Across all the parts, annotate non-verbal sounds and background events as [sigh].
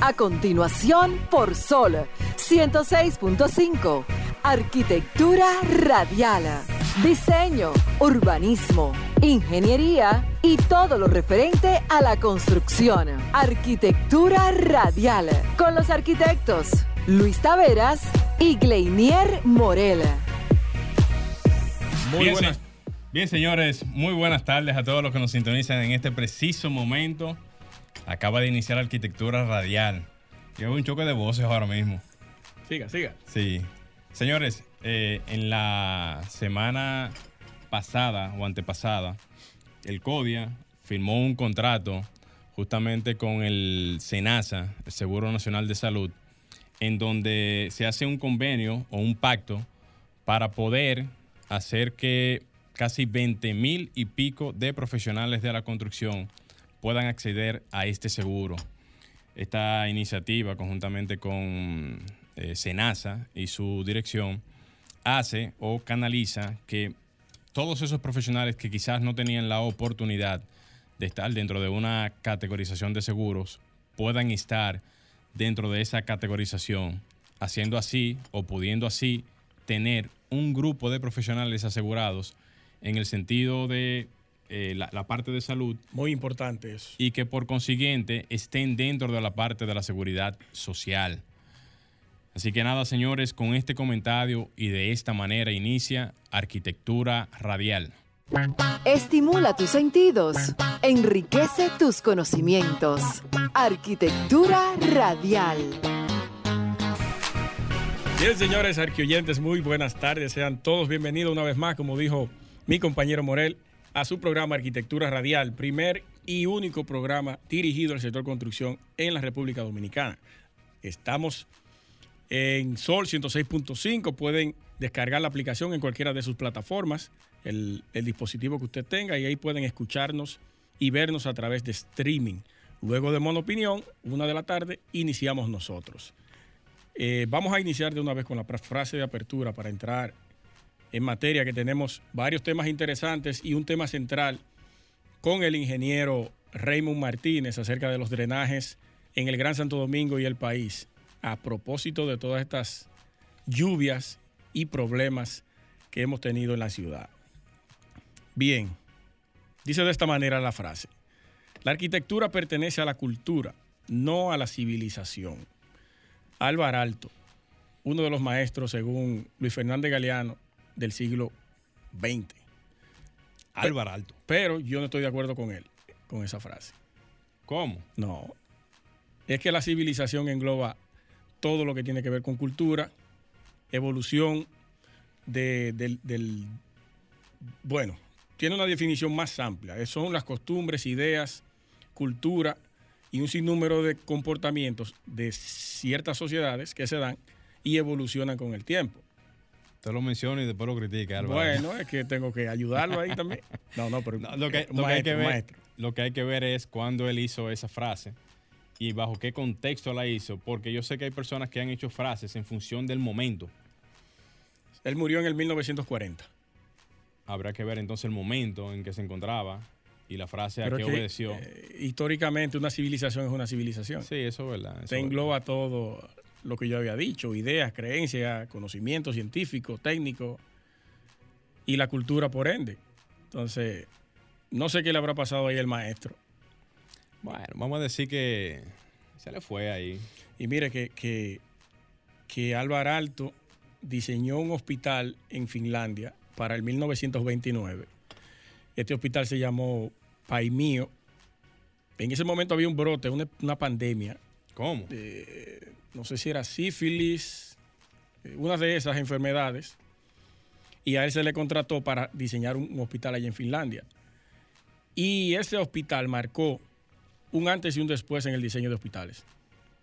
A continuación, por Sol 106.5. Arquitectura radial. Diseño, urbanismo, ingeniería y todo lo referente a la construcción. Arquitectura radial. Con los arquitectos Luis Taveras y Gleinier Morel. Muy bien, buenas. Bien, señores, muy buenas tardes a todos los que nos sintonizan en este preciso momento. Acaba de iniciar Arquitectura Radial. Llevo un choque de voces ahora mismo. Siga, siga. Sí. Señores, eh, en la semana pasada o antepasada, el CODIA firmó un contrato justamente con el SENASA, el Seguro Nacional de Salud, en donde se hace un convenio o un pacto para poder hacer que casi 20 mil y pico de profesionales de la construcción puedan acceder a este seguro. Esta iniciativa, conjuntamente con eh, Senasa y su dirección, hace o canaliza que todos esos profesionales que quizás no tenían la oportunidad de estar dentro de una categorización de seguros puedan estar dentro de esa categorización, haciendo así o pudiendo así tener un grupo de profesionales asegurados en el sentido de eh, la, parte de salud. Muy importante eso. Y que por consiguiente estén dentro de la parte de la seguridad social. Así que nada, señores, con este comentario y de esta manera inicia Arquitectura Radial. Estimula tus sentidos, enriquece tus conocimientos. Arquitectura Radial. Bien, señores arquioyentes, muy buenas tardes. Sean todos bienvenidos una vez más, como dijo mi compañero Morel, a su programa Arquitectura Radial, primer y único programa dirigido al sector construcción en la República Dominicana. Estamos en Sol 106.5, pueden descargar la aplicación en cualquiera de sus plataformas, el, dispositivo que usted tenga, y ahí pueden escucharnos y vernos a través de streaming. Luego de Monopinión, una de la tarde, iniciamos nosotros. Eh, vamos a iniciar de una vez con la frase de apertura para entrar en materia que tenemos varios temas interesantes y un tema central con el ingeniero Raymond Martínez acerca de los drenajes en el Gran Santo Domingo y el país, a propósito de todas estas lluvias y problemas que hemos tenido en la ciudad. Bien, dice de esta manera la frase, la arquitectura pertenece a la cultura, no a la civilización. Álvaro Alto, uno de los maestros, según Luis Fernández Galeano, del siglo XX. Álvaro Alto. Pero yo no estoy de acuerdo con él, con esa frase. ¿Cómo? No. Es que la civilización engloba todo lo que tiene que ver con cultura, evolución del, Bueno, tiene una definición más amplia. Son las costumbres, ideas, cultura y un sinnúmero de comportamientos de ciertas sociedades que se dan y evolucionan con el tiempo. Usted lo menciona y después lo critica, Álvaro. Bueno, es que tengo que ayudarlo ahí también. No, no, pero [laughs] lo, que, hay que ver, lo que hay que ver es cuándo él hizo esa frase y bajo qué contexto la hizo, porque yo sé que hay personas que han hecho frases en función del momento. Él murió en el 1940. Habrá que ver entonces el momento en que se encontraba y la frase a que, obedeció. Eh, históricamente una civilización es una civilización. Sí, eso es verdad. se engloba todo lo que yo había dicho, ideas, creencias, conocimiento científico, técnico y la cultura por ende. Entonces, no sé qué le habrá pasado ahí al maestro. Bueno, vamos a decir que se le fue ahí. Y mire que, que, que Álvaro Alto diseñó un hospital en Finlandia para el 1929. Este hospital se llamó Paimio. En ese momento había un brote, una, pandemia. ¿Cómo? No sé si era sífilis, eh, una de esas enfermedades, y a él se le contrató para diseñar un, hospital allá en Finlandia. Y ese hospital marcó un antes y un después en el diseño de hospitales.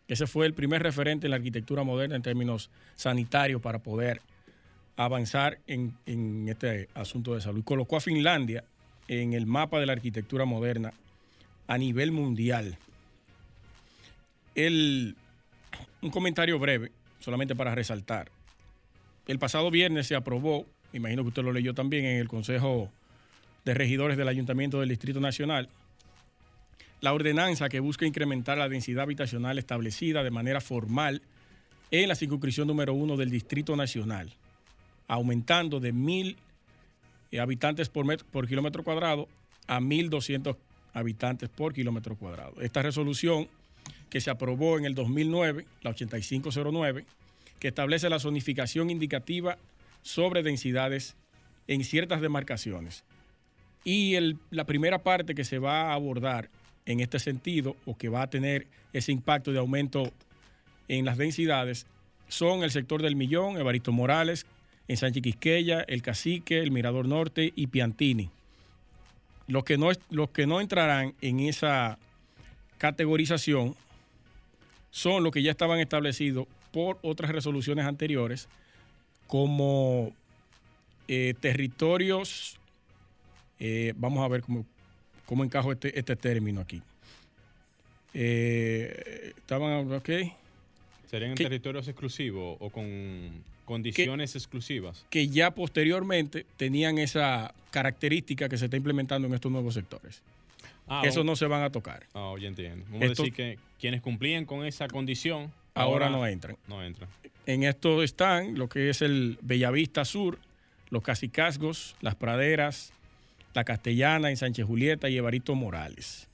Ese fue el primer referente en la arquitectura moderna en términos sanitarios para poder avanzar en, este asunto de salud. Colocó a Finlandia en el mapa de la arquitectura moderna a nivel mundial. El, un comentario breve, solamente para resaltar. El pasado viernes se aprobó, imagino que usted lo leyó también en el Consejo de Regidores del Ayuntamiento del Distrito Nacional, la ordenanza que busca incrementar la densidad habitacional establecida de manera formal en la circunscripción número uno del Distrito Nacional, aumentando de mil eh, habitantes por, por kilómetro cuadrado a 1.200 habitantes por kilómetro cuadrado. Esta resolución que se aprobó en el 2009, la 8509, que establece la zonificación indicativa sobre densidades en ciertas demarcaciones. Y la primera parte que se va a abordar en este sentido o que va a tener ese impacto de aumento en las densidades son el sector del Millón, Evaristo Morales, en Sánchez Quisqueya, El Cacique, el Mirador Norte y Piantini. Los que no, los que no entrarán en esa categorización son los que ya estaban establecidos por otras resoluciones anteriores como eh, territorios, eh, vamos a ver cómo, cómo encajo este, este término aquí. Eh, estaban, ok. ¿Serían territorios exclusivos o con condiciones exclusivas? Que ya posteriormente tenían esa característica que se está implementando en estos nuevos sectores. Ah, Eso no se van a tocar. Ah, ya entiendo. Vamos a decir que quienes cumplían con esa condición ahora, no entran. No entran. En esto están lo que es el Bellavista Sur, los Casicasgos, las Praderas, la Castellana en Sánchez Julieta y Evarito Morales.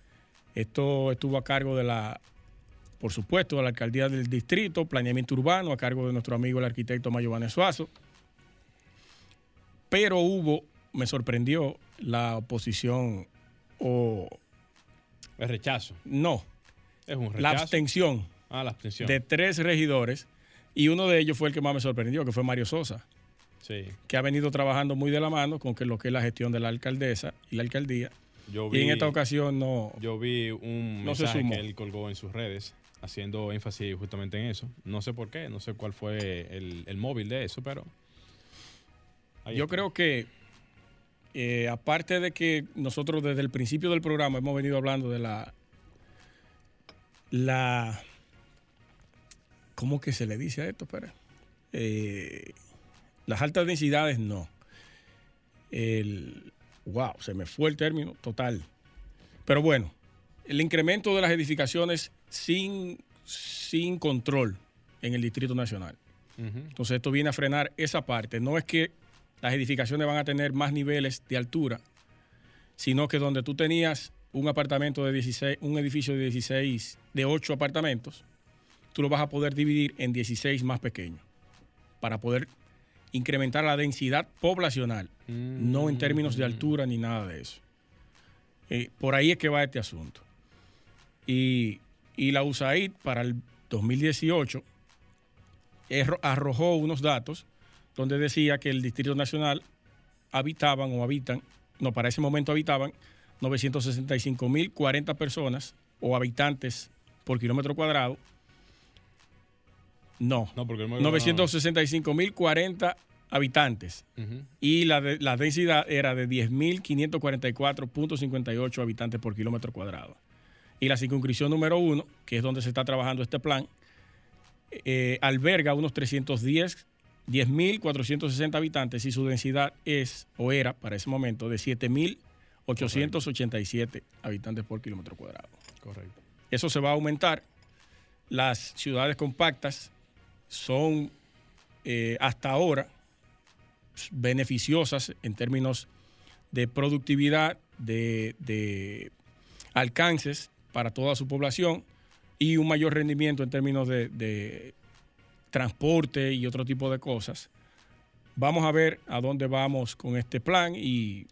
Esto estuvo a cargo de la, por supuesto, de la alcaldía del distrito, planeamiento urbano, a cargo de nuestro amigo el arquitecto Mayo Suazo. Pero hubo, me sorprendió, la oposición o... El rechazo. No. Es un rechazo. La abstención. Ah, la abstención. De tres regidores. Y uno de ellos fue el que más me sorprendió, que fue Mario Sosa que ha venido trabajando muy de la mano con que lo que es la gestión de la alcaldesa y la alcaldía. y en esta ocasión no. Yo vi un mensaje que él colgó en sus redes haciendo énfasis justamente en eso. No sé por qué, no sé cuál fue el, móvil de eso, pero. Yo creo que, eh, aparte de que nosotros desde el principio del programa hemos venido hablando de la. La. ¿Cómo que se le dice a esto? Espera. Eh, las altas densidades no. El, wow, se me fue el término total. Pero bueno, el incremento de las edificaciones sin, sin control en el Distrito Nacional. Entonces esto viene a frenar esa parte. No es que las edificaciones van a tener más niveles de altura, sino que donde tú tenías un apartamento de 16, un edificio de 16, de 8 apartamentos, tú lo vas a poder dividir en 16 más pequeños para poder incrementar la densidad poblacional, no en términos de altura ni nada de eso. Eh, por ahí es que va este asunto. Y, la USAID para el 2018 arrojó unos datos donde decía que el Distrito Nacional habitaban o habitan, no, para ese momento habitaban 965.040 personas o habitantes por kilómetro cuadrado no, no porque 965.040 habitantes. Y la, la, densidad era de 10.544.58 habitantes por kilómetro cuadrado. Y la circunscripción número uno, que es donde se está trabajando este plan, eh, alberga unos 310, 10.460 habitantes y su densidad es o era para ese momento de 7.887 habitantes por kilómetro cuadrado. Correcto. Eso se va a aumentar. Las ciudades compactas son eh, hasta ahora beneficiosas en términos de productividad, de, alcances para toda su población y un mayor rendimiento en términos de, transporte y otro tipo de cosas. Vamos a ver a dónde vamos con este plan y,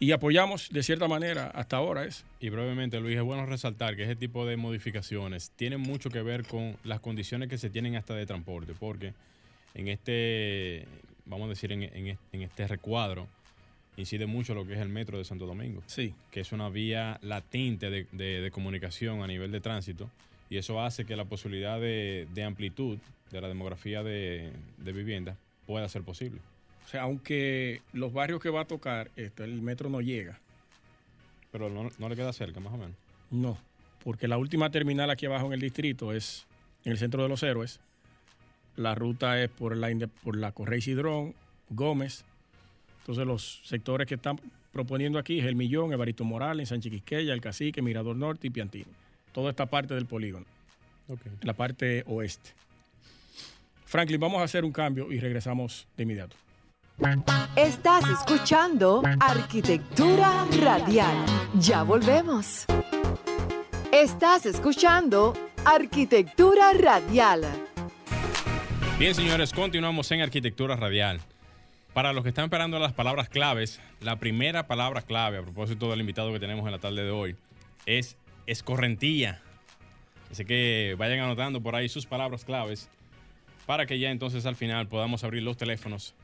y apoyamos de cierta manera hasta ahora eso. Y brevemente, Luis, es bueno resaltar que ese tipo de modificaciones tienen mucho que ver con las condiciones que se tienen hasta de transporte, porque en este, vamos a decir, en, este recuadro, incide mucho lo que es el metro de Santo Domingo. Sí. Que es una vía latente de, comunicación a nivel de tránsito, y eso hace que la posibilidad de, amplitud de la demografía de, de viviendas pueda ser posible. O sea, aunque los barrios que va a tocar, este, el metro no llega pero no, le queda cerca, más o menos. No, porque la última terminal aquí abajo en el distrito es en el centro de los héroes. La ruta es por la, por la Correy Cidrón, Gómez. Entonces los sectores que están proponiendo aquí es El Millón, Evaristo Morales, Sánchez Quisqueya, El Cacique, Mirador Norte y Piantini. Toda esta parte del polígono, la parte oeste. Franklin, vamos a hacer un cambio y regresamos de inmediato. Estás escuchando Arquitectura Radial. Ya volvemos. Estás escuchando Arquitectura Radial. Bien, señores, continuamos en Arquitectura Radial. Para los que están esperando las palabras claves, la primera palabra clave, a propósito del invitado que tenemos en la tarde de hoy, es escorrentía. Así que vayan anotando por ahí sus palabras claves para que ya entonces al final podamos abrir los teléfonos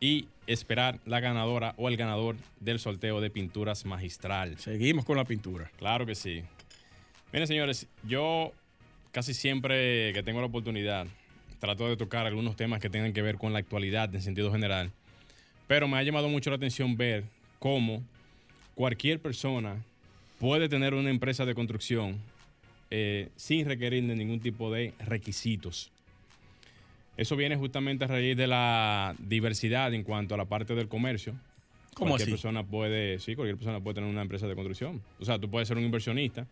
y esperar la ganadora o el ganador del sorteo de pinturas magistral. Seguimos con la pintura. Claro que sí. Miren, señores, yo casi siempre que tengo la oportunidad trato de tocar algunos temas que tengan que ver con la actualidad en sentido general, pero me ha llamado mucho la atención ver cómo cualquier persona puede tener una empresa de construcción eh, sin requerir de ningún tipo de requisitos. Eso viene justamente a raíz de la diversidad en cuanto a la parte del comercio. ¿Cómo cualquier así? persona puede, sí, cualquier persona puede tener una empresa de construcción. O sea, tú puedes ser un inversionista,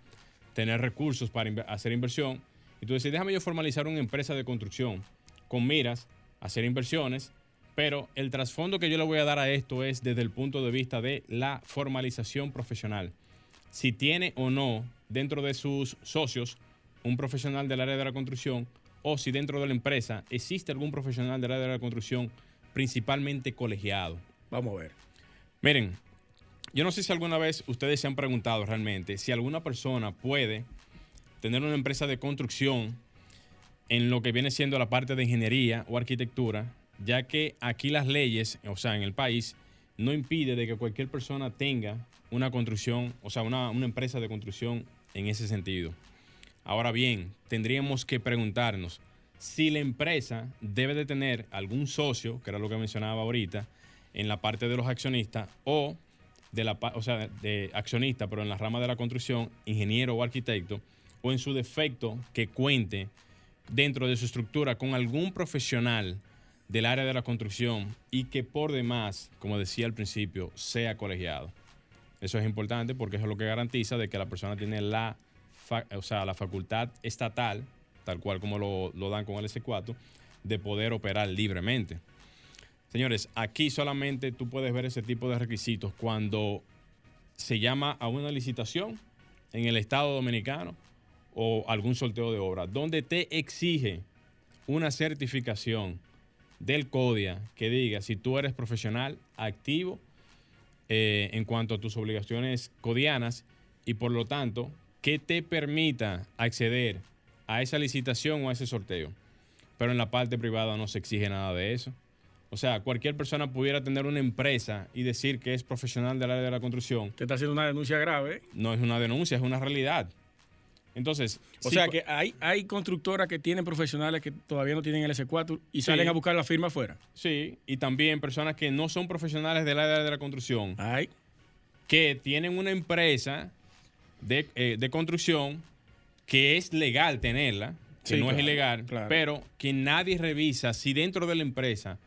tener recursos para hacer inversión y tú decís, déjame yo formalizar una empresa de construcción con miras a hacer inversiones, pero el trasfondo que yo le voy a dar a esto es desde el punto de vista de la formalización profesional. Si tiene o no dentro de sus socios un profesional del área de la construcción o si dentro de la empresa existe algún profesional del área de la construcción principalmente colegiado. Vamos a ver. Miren, yo no sé si alguna vez ustedes se han preguntado realmente si alguna persona puede tener una empresa de construcción en lo que viene siendo la parte de ingeniería o arquitectura, ya que aquí las leyes, o sea, en el país, no impide de que cualquier persona tenga una construcción, o sea, una, una empresa de construcción en ese sentido. Ahora bien, tendríamos que preguntarnos si la empresa debe de tener algún socio, que era lo que mencionaba ahorita, en la parte de los accionistas o de la, o sea, de accionista, pero en la rama de la construcción, ingeniero o arquitecto, o en su defecto que cuente dentro de su estructura con algún profesional del área de la construcción y que por demás, como decía al principio, sea colegiado. Eso es importante porque eso es lo que garantiza de que la persona tiene la, o sea, la facultad estatal, tal cual como lo, lo dan con el S4, de poder operar libremente. Señores, aquí solamente tú puedes ver ese tipo de requisitos cuando se llama a una licitación en el Estado Dominicano o algún sorteo de obra, donde te exige una certificación del CODIA que diga si tú eres profesional activo eh, en cuanto a tus obligaciones codianas y por lo tanto que te permita acceder a esa licitación o a ese sorteo. Pero en la parte privada no se exige nada de eso. O sea, cualquier persona pudiera tener una empresa y decir que es profesional del área de la construcción. Usted está haciendo una denuncia grave. No es una denuncia, es una realidad. Entonces, O sí, sea cu- que hay, hay constructoras que tienen profesionales que todavía no tienen el S4 y Sí. salen a buscar la firma afuera. Sí, y también personas que no son profesionales del área de la construcción, Hay. que tienen una empresa de, eh, de construcción que es legal tenerla, que Sí, no es ilegal, claro. pero que nadie revisa si dentro de la empresa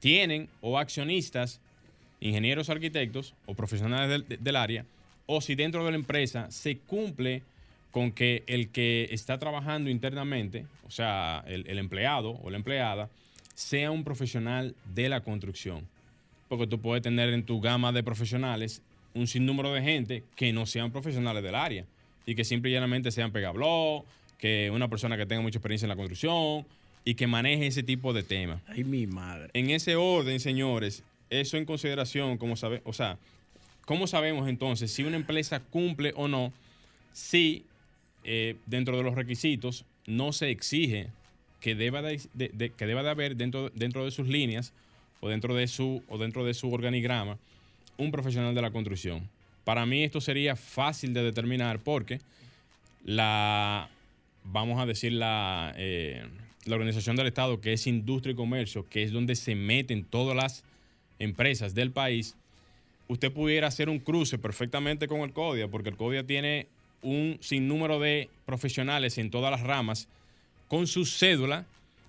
tienen o accionistas, ingenieros, arquitectos o profesionales del, de- del área, o si dentro de la empresa se cumple con que el que está trabajando internamente, o sea, el, el empleado o la empleada, sea un profesional de la construcción. Porque tú puedes tener en tu gama de profesionales un sinnúmero de gente que no sean profesionales del área y que simple y llanamente sean pegabló, que una persona que tenga mucha experiencia en la construcción y que maneje ese tipo de temas. Ay, mi madre. En ese orden, señores, eso en consideración, como sabe, o sea, ¿cómo sabemos entonces si una empresa cumple o no si eh, dentro de los requisitos no se exige que deba de, que deba de haber dentro, dentro de sus líneas o dentro de su o dentro de su organigrama un profesional de la construcción? Para mí esto sería fácil de determinar porque la, vamos a decir, la, eh, la organización del Estado, que es Industria y Comercio, que es donde se meten todas las empresas del país, usted pudiera hacer un cruce perfectamente con el CODIA, porque el CODIA tiene un sinnúmero de profesionales en todas las ramas con su cédula,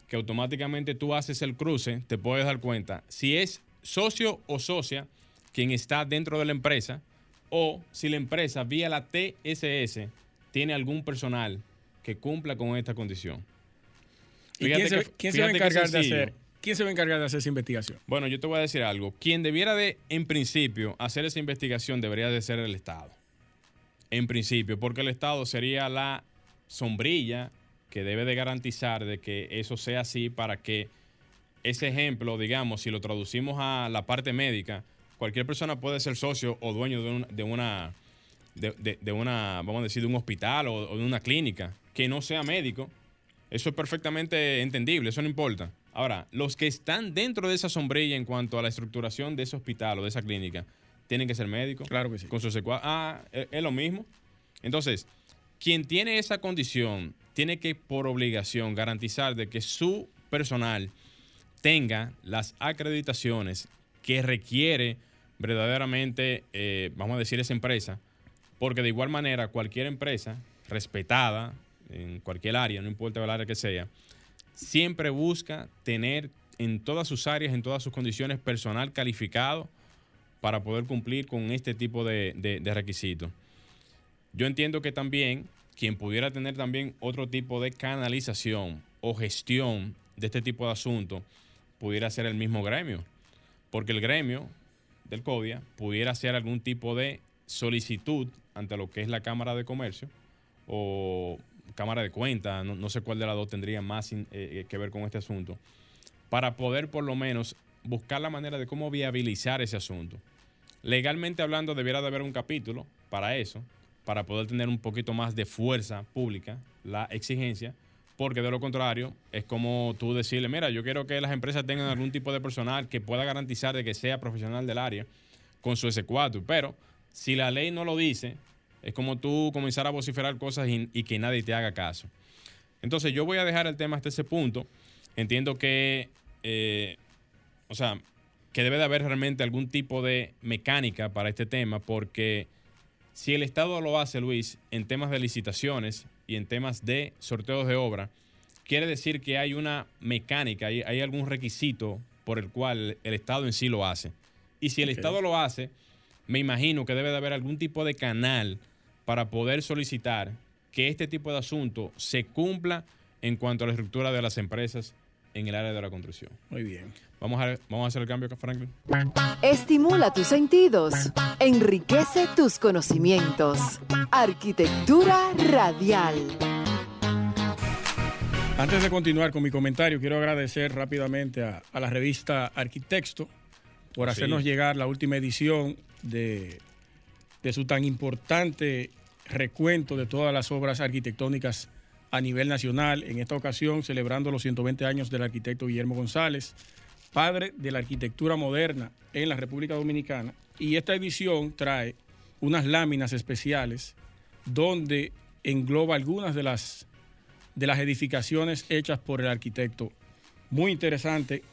que automáticamente tú haces el cruce, te puedes dar cuenta si es socio o socia quien está dentro de la empresa o si la empresa vía la TSS tiene algún personal que cumpla con esta condición. ¿Y quién, se, quién se va a encargar de hacer? ¿Quién se va a encargar de hacer esa investigación? Bueno, yo te voy a decir algo. Quien debiera de, en principio, hacer esa investigación debería de ser el Estado. En principio, porque el Estado sería la sombrilla que debe de garantizar de que eso sea así para que ese ejemplo, digamos, si lo traducimos a la parte médica, cualquier persona puede ser socio o dueño de, una, de, una, vamos a decir, de un hospital o, de una clínica que no sea médico. Eso es perfectamente entendible, eso no importa. Ahora, los que están dentro de esa sombrilla en cuanto a la estructuración de ese hospital o de esa clínica, tienen que ser médicos. Claro que sí. Con su Ah, es lo mismo. Entonces, quien tiene esa condición tiene que por obligación garantizar de que su personal tenga las acreditaciones que requiere verdaderamente, eh, vamos a decir, esa empresa, porque de igual manera cualquier empresa respetada en cualquier área, no importa el área que sea, siempre busca tener en todas sus áreas, en todas sus condiciones, personal calificado para poder cumplir con este tipo de, requisitos. Yo entiendo que también quien pudiera tener también otro tipo de canalización o gestión de este tipo de asuntos pudiera ser el mismo gremio, porque el gremio del CODIA pudiera hacer algún tipo de solicitud ante lo que es la Cámara de Comercio o Cámara de Cuentas, no, sé cuál de las dos tendría más eh, eh, que ver con este asunto, para poder por lo menos buscar la manera de cómo viabilizar ese asunto. Legalmente hablando, debiera de haber un capítulo para eso, para poder tener un poquito más de fuerza pública, la exigencia, porque de lo contrario es como tú decirle, mira, yo quiero que las empresas tengan algún tipo de personal que pueda garantizar de que sea profesional del área con su S4, pero si la ley no lo dice, es como tú comenzar a vociferar cosas y, que nadie te haga caso. Entonces yo voy a dejar el tema hasta ese punto. Entiendo que, eh, o sea, que debe de haber realmente algún tipo de mecánica para este tema, porque si el Estado lo hace, Luis, en temas de licitaciones y en temas de sorteos de obra, quiere decir que hay una mecánica, hay, hay algún requisito por el cual el Estado en sí lo hace. Y si el Estado lo hace, me imagino que debe de haber algún tipo de canal para poder solicitar que este tipo de asunto se cumpla en cuanto a la estructura de las empresas en el área de la construcción. Muy bien. Vamos a, vamos a hacer el cambio, Franklin. Estimula tus sentidos, enriquece tus conocimientos. Arquitectura radial. Antes de continuar con mi comentario, quiero agradecer rápidamente a, la revista Arquitecto por hacernos llegar la última edición de, de su tan importante recuento de todas las obras arquitectónicas a nivel nacional, en esta ocasión celebrando los 120 años del arquitecto Guillermo González, padre de la arquitectura moderna en la República Dominicana. Y esta edición trae unas láminas especiales donde engloba algunas de las, de las edificaciones hechas por el arquitecto. Muy interesante,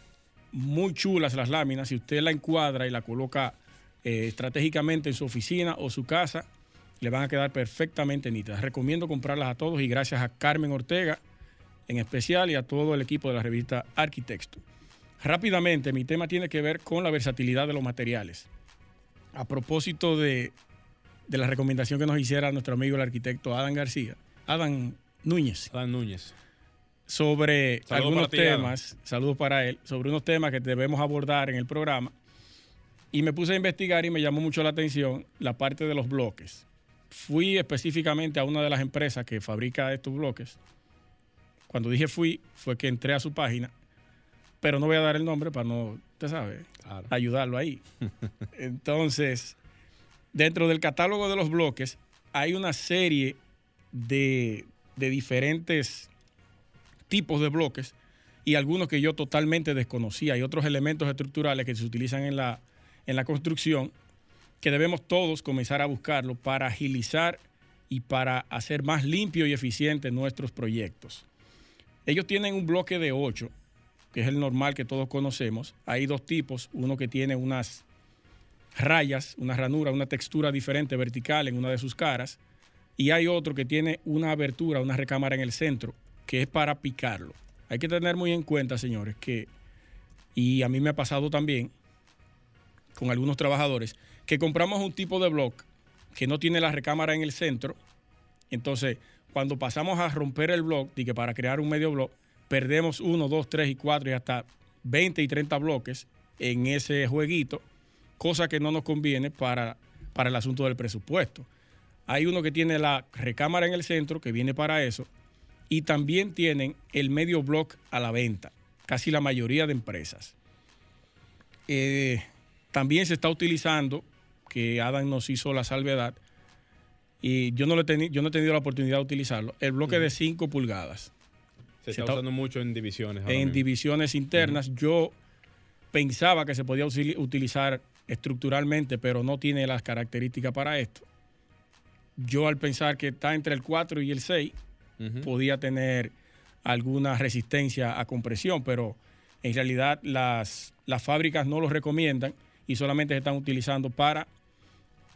muy chulas las láminas. Si usted la encuadra y la coloca eh, estratégicamente en su oficina o su casa, le van a quedar perfectamente nítidas. Recomiendo comprarlas a todos y gracias a Carmen Ortega en especial y a todo el equipo de la revista Arquitecto. Rápidamente, mi tema tiene que ver con la versatilidad de los materiales. A propósito de, la recomendación que nos hiciera nuestro amigo el arquitecto Adán García, Adán Núñez. Adán Núñez. Sobre algunos temas, saludos para él, sobre unos temas que debemos abordar en el programa. Y me puse a investigar y me llamó mucho la atención la parte de los bloques fui específicamente a una de las empresas que fabrica estos bloques. Cuando dije fui, fue que entré a su página, pero no voy a dar el nombre para no, usted sabe, ayudarlo ahí. [laughs] Entonces, dentro del catálogo de los bloques hay una serie de, de diferentes tipos de bloques y algunos que yo totalmente desconocía. Hay otros elementos estructurales que se utilizan en la, en la construcción que debemos todos comenzar a buscarlo para agilizar y para hacer más limpio y eficiente nuestros proyectos. Ellos tienen un bloque de 8, que es el normal que todos conocemos. Hay dos tipos, uno que tiene unas rayas, una ranura, una textura diferente vertical en una de sus caras, y hay otro que tiene una abertura, una recámara en el centro, que es para picarlo. Hay que tener muy en cuenta, señores, que, y a mí me ha pasado también, con algunos trabajadores, que compramos un tipo de bloque que no tiene la recámara en el centro. Entonces, cuando pasamos a romper el bloque, que para crear un medio bloque, perdemos uno, dos, tres y cuatro y hasta 20 y 30 bloques en ese jueguito, cosa que no nos conviene para, para el asunto del presupuesto. Hay uno que tiene la recámara en el centro, que viene para eso, y también tienen el medio block a la venta, casi la mayoría de empresas. Eh, también se está utilizando, que Adam nos hizo la salvedad, y yo no, le yo no he tenido la oportunidad de utilizarlo, el bloque de 5 pulgadas. Se, está, usando mucho en divisiones. En divisiones internas. Yo pensaba que se podía utilizar estructuralmente, pero no tiene las características para esto. Yo al pensar que está entre el 4 y el 6, podía tener alguna resistencia a compresión, pero en realidad las, las fábricas no lo recomiendan y solamente se están utilizando para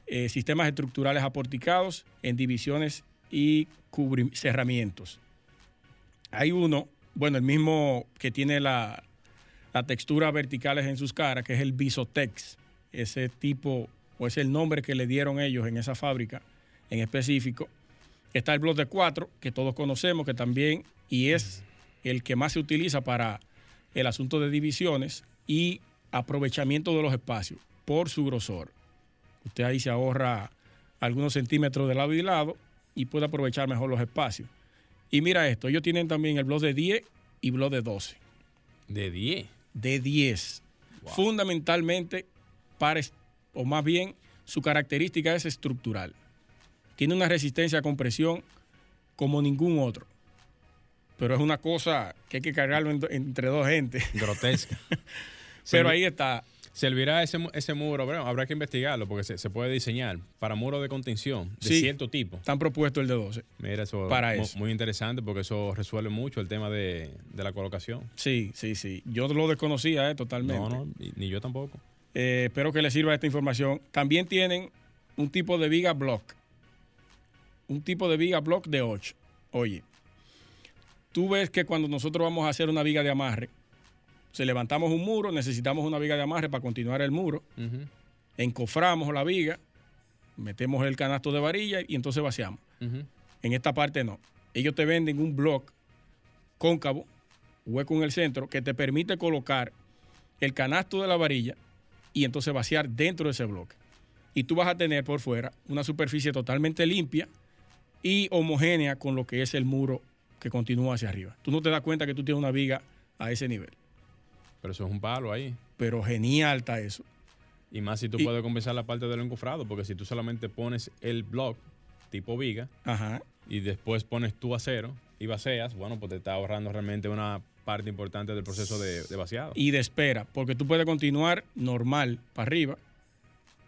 eh, sistemas estructurales aporticados en divisiones y cerramientos. Hay uno, bueno, el mismo que tiene la, la textura verticales en sus caras, que es el Visotex. Ese tipo, o es el nombre que le dieron ellos en esa fábrica en específico. Está el blog de 4, que todos conocemos, que también, y es el que más se utiliza para el asunto de divisiones y aprovechamiento de los espacios por su grosor. Usted ahí se ahorra algunos centímetros de lado y lado y puede aprovechar mejor los espacios. Y mira esto, ellos tienen también el blog de 10 y blog de 12. ¿De 10? De 10. Fundamentalmente, para, o más bien, su característica es estructural. Tiene una resistencia a compresión como ningún otro. Pero es una cosa que hay que cargarlo entre dos gente. Grotesca. [laughs] Pero ahí está. ¿Servirá ese, ese muro? Bueno, habrá que investigarlo porque se, puede diseñar para muros de contención de cierto tipo. Están propuestos el de 12. Mira, eso para es muy interesante porque eso resuelve mucho el tema de, la colocación. Sí, sí, sí. Yo lo desconocía eh, totalmente. No, no, ni, yo tampoco. Eh, espero que les sirva esta información. También tienen un tipo de viga block. Un tipo de viga block de 8. Oye, tú ves que cuando nosotros vamos a hacer una viga de amarre, si levantamos un muro, necesitamos una viga de amarre para continuar el muro. Encoframos la viga, metemos el canasto de varilla y entonces vaciamos. En esta parte no. Ellos te venden un block cóncavo, hueco en el centro, que te permite colocar el canasto de la varilla y entonces vaciar dentro de ese bloque. Y tú vas a tener por fuera una superficie totalmente limpia y homogénea con lo que es el muro que continúa hacia arriba. Tú no te das cuenta que tú tienes una viga a ese nivel. Pero eso es un palo ahí. Pero genial está eso. Y más si tú puedes compensar la parte del encofrado, porque si tú solamente pones el block tipo viga y después pones tu acero y vaceas, bueno, pues te está ahorrando realmente una parte importante del proceso de, vaciado. Y de espera, porque tú puedes continuar normal para arriba,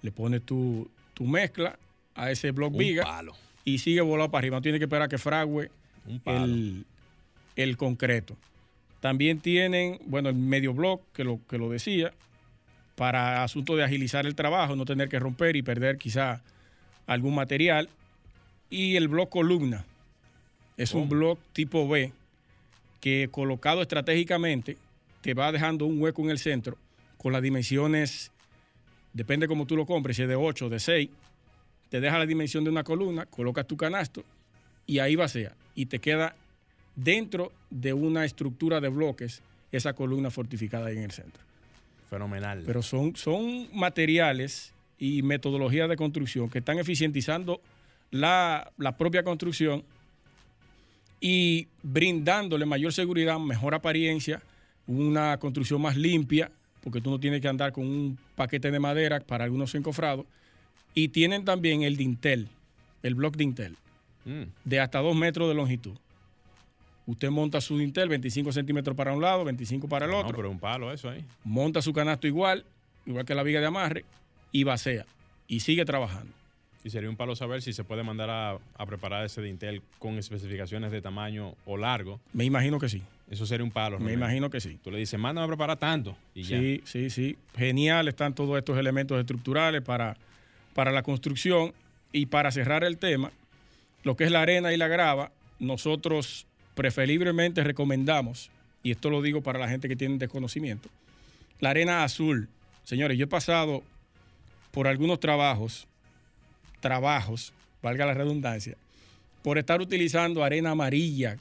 le pones tu, mezcla a ese block viga y sigue volado para arriba. No tienes que esperar que frague el, el concreto. También tienen, bueno, el medio blog, que lo, que lo decía, para asunto de agilizar el trabajo, no tener que romper y perder quizá algún material. Y el blog columna, es un blog tipo B que colocado estratégicamente te va dejando un hueco en el centro con las dimensiones, depende cómo tú lo compres, si es de 8 de 6, te deja la dimensión de una columna, colocas tu canasto y ahí vacía y te queda dentro de una estructura de bloques esa columna fortificada ahí en el centro. Fenomenal. Pero son, son materiales y metodologías de construcción que están eficientizando la, la propia construcción y brindándole mayor seguridad, mejor apariencia, una construcción más limpia, porque tú no tienes que andar con un paquete de madera para algunos encofrados. Y tienen también el dintel, el bloque dintel, mm. de hasta dos metros de longitud. Usted monta su dintel 25 centímetros para un lado, 25 para el otro. No, pero un palo eso ahí. Monta su canasto igual, igual que la viga de amarre, y vacía. Y sigue trabajando. Y sería un palo saber si se puede mandar a, preparar ese dintel con especificaciones de tamaño o largo. Me imagino que sí. Eso sería un palo. Me imagino que sí. Tú le dices, mándame a preparar tanto. Y sí, sí, sí. Genial están todos estos elementos estructurales para, para la construcción. Y para cerrar el tema, lo que es la arena y la grava, nosotros preferiblemente recomendamos, y esto lo digo para la gente que tiene desconocimiento, la arena azul. Señores, yo he pasado por algunos trabajos, trabajos, valga la redundancia, por estar utilizando arena amarilla.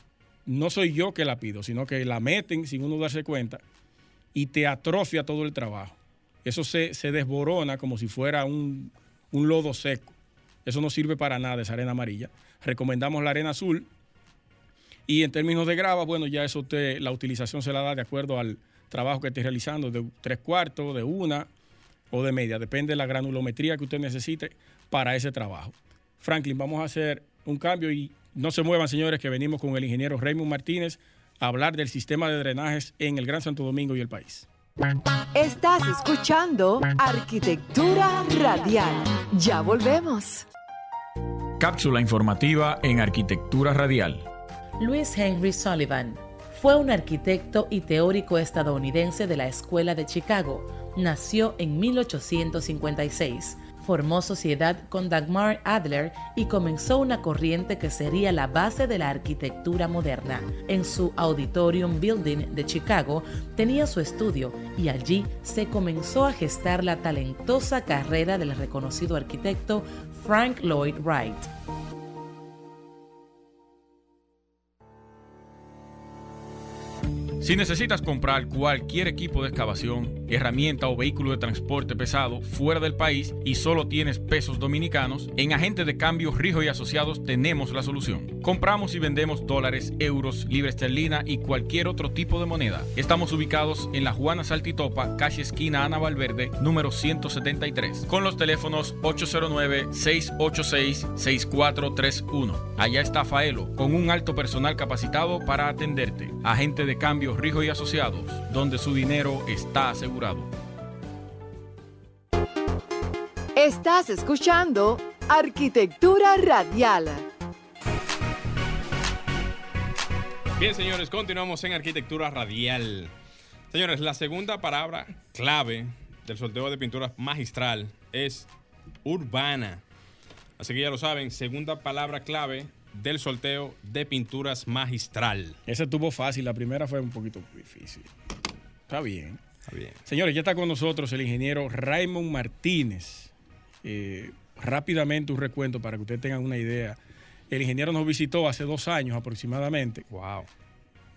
No soy yo que la pido, sino que la meten sin uno darse cuenta y te atrofia todo el trabajo. Eso se, desborona como si fuera un, un lodo seco. Eso no sirve para nada, esa arena amarilla. Recomendamos la arena azul. Y en términos de grava, bueno, ya eso usted, la utilización se la da de acuerdo al trabajo que esté realizando, de tres cuartos, de una o de media. Depende de la granulometría que usted necesite para ese trabajo. Franklin, vamos a hacer un cambio y no se muevan, señores, que venimos con el ingeniero Raymond Martínez a hablar del sistema de drenajes en el Gran Santo Domingo y el país. Estás escuchando Arquitectura Radial. Ya volvemos. Cápsula informativa en Arquitectura Radial. Luis Henry Sullivan fue un arquitecto y teórico estadounidense de la Escuela de Chicago. Nació en 1856 formó sociedad con Dagmar Adler y comenzó una corriente que sería la base de la arquitectura moderna. En su Auditorium Building de Chicago tenía su estudio y allí se comenzó a gestar la talentosa carrera del reconocido arquitecto Frank Lloyd Wright. Si necesitas comprar cualquier equipo de excavación, herramienta o vehículo de transporte pesado fuera del país y solo tienes pesos dominicanos, en Agente de Cambio Rijo y Asociados tenemos la solución. Compramos y vendemos dólares, euros, libra esterlina y cualquier otro tipo de moneda. Estamos ubicados en la Juana Saltitopa, calle esquina Ana Valverde, número 173, con los teléfonos 809-686-6431. Allá está Faelo, con un alto personal capacitado para atenderte. Agente de Cambio Rijo y Asociados, donde su dinero está asegurado. Estás escuchando Arquitectura Radial. Bien, señores, continuamos en Arquitectura Radial. Señores, la segunda palabra clave del sorteo de pinturas magistral es urbana. Así que ya lo saben, segunda palabra clave del sorteo de pinturas magistral. Ese tuvo fácil, la primera fue un poquito difícil. Está bien. Está bien. Señores, ya está con nosotros el ingeniero Raymond Martínez. Eh, rápidamente un recuento para que ustedes tengan una idea. El ingeniero nos visitó hace dos años aproximadamente. Wow.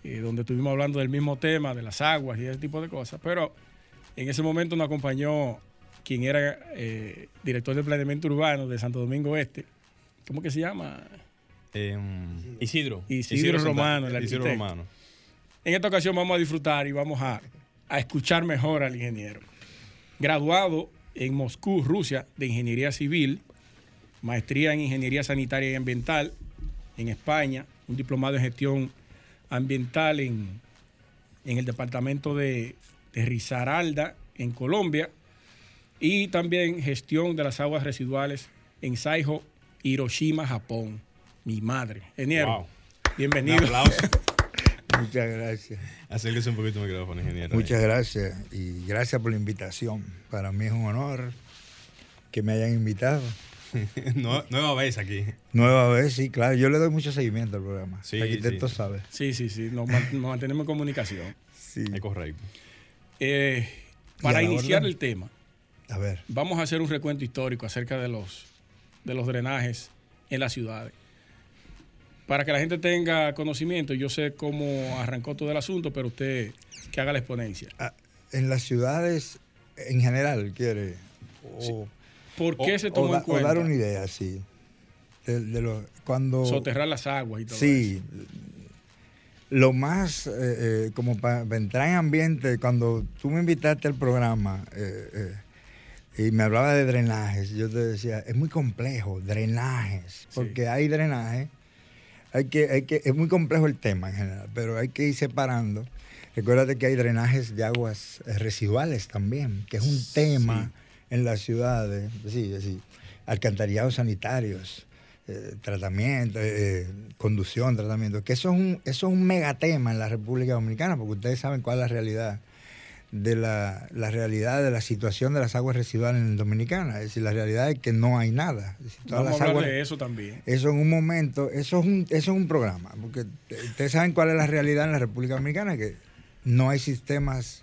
Eh, donde estuvimos hablando del mismo tema, de las aguas y ese tipo de cosas. Pero en ese momento nos acompañó quien era eh, director de planeamiento urbano de Santo Domingo Este. ¿Cómo que se llama? Em, Isidro. Isidro. Romano, el Isidro Romano. En esta ocasión vamos a disfrutar y vamos a, escuchar mejor al ingeniero. Graduado en Moscú, Rusia, de Ingeniería Civil, maestría en Ingeniería Sanitaria y Ambiental en España, un diplomado en gestión ambiental en, en el departamento de, de Risaralda, en Colombia, y también gestión de las aguas residuales en Saiho, Hiroshima, Japón mi madre. Ingeniero, bienvenido. [laughs] Muchas gracias. Acérquese un poquito el micrófono, ingeniero. Muchas gracias y gracias por la invitación. Para mí es un honor que me hayan invitado. [laughs] nueva vez aquí. Nueva vez, sí, claro. Yo le doy mucho seguimiento al programa. Sí, el arquitecto sabe. Sí, sí, sí. Nos, mantenemos en comunicación. Sí. Es correcto. Eh, para iniciar el tema, a ver. vamos a hacer un recuento histórico acerca de los, de los drenajes en las ciudades para que la gente tenga conocimiento, yo sé cómo arrancó todo el asunto, pero usted que haga la exponencia. Ah, en las ciudades en general, quiere. ¿Por qué se tomó en cuenta? O dar una idea, sí. De, cuando, Soterrar las aguas y todo sí, Lo más, eh, eh, como para entrar en ambiente, cuando tú me invitaste al programa eh, y me hablaba de drenajes, yo te decía, es muy complejo, drenajes, porque hay drenajes hay que, hay que, es muy complejo el tema en general, pero hay que ir separando. Recuérdate que hay drenajes de aguas eh, residuales también, que es un tema en las ciudades, sí, sí, alcantarillados sanitarios, eh, tratamiento, eh, conducción, tratamiento, que eso es, un, eso es un megatema en la República Dominicana, porque ustedes saben cuál es la realidad de la, realidad de la situación de las aguas residuales en Dominicana. Es decir, la realidad es que no hay nada. Vamos a hablar de eso también. Eso en un momento, eso es un, eso es un programa, porque ustedes saben cuál es la realidad en la República Dominicana, que no hay sistemas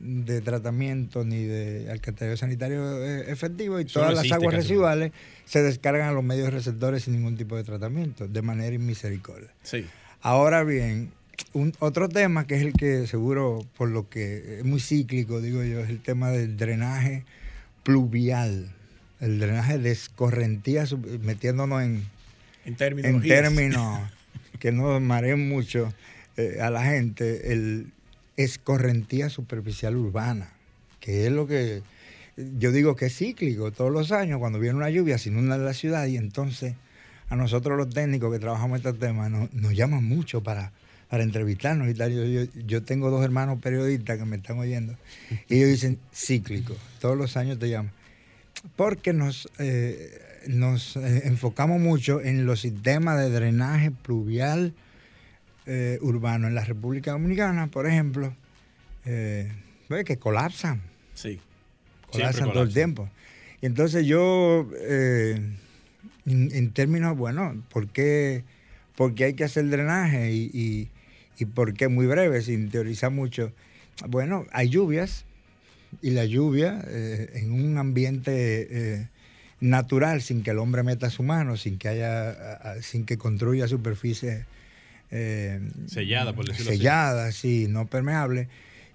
de tratamiento ni de alcantarillado sanitario eh, efectivo y todas las aguas residuales se descargan a los medios receptores sin ningún tipo de tratamiento, de manera inmisericordia. Sí. Ahora bien, un, otro tema que es el que seguro, por lo que es muy cíclico, digo yo, es el tema del drenaje pluvial, el drenaje de escorrentía, metiéndonos en, en términos, en términos [laughs] que no mareen mucho eh, a la gente, el escorrentía superficial urbana, que es lo que yo digo que es cíclico. Todos los años, cuando viene una lluvia, se inunda la ciudad y entonces a nosotros los técnicos que trabajamos estos temas nos, nos llaman mucho para, para entrevistarnos y tal. Yo, yo, tengo dos hermanos periodistas que me están oyendo y ellos dicen cíclico, todos los años te llaman. Porque nos, eh, nos eh, enfocamos mucho en los sistemas de drenaje pluvial eh, urbano en la República Dominicana, por ejemplo, que colapsan. Sí. Colapsan todo el tiempo. Y entonces yo, en, términos, bueno, ¿por qué, hay que hacer drenaje? Y, y, por qué muy breve, sin teorizar mucho. Bueno, hay lluvias y la lluvia en un ambiente natural, sin que el hombre meta su mano, sin que haya, sin que construya superficie eh, sellada, por decirlo sellada, sí, no permeable.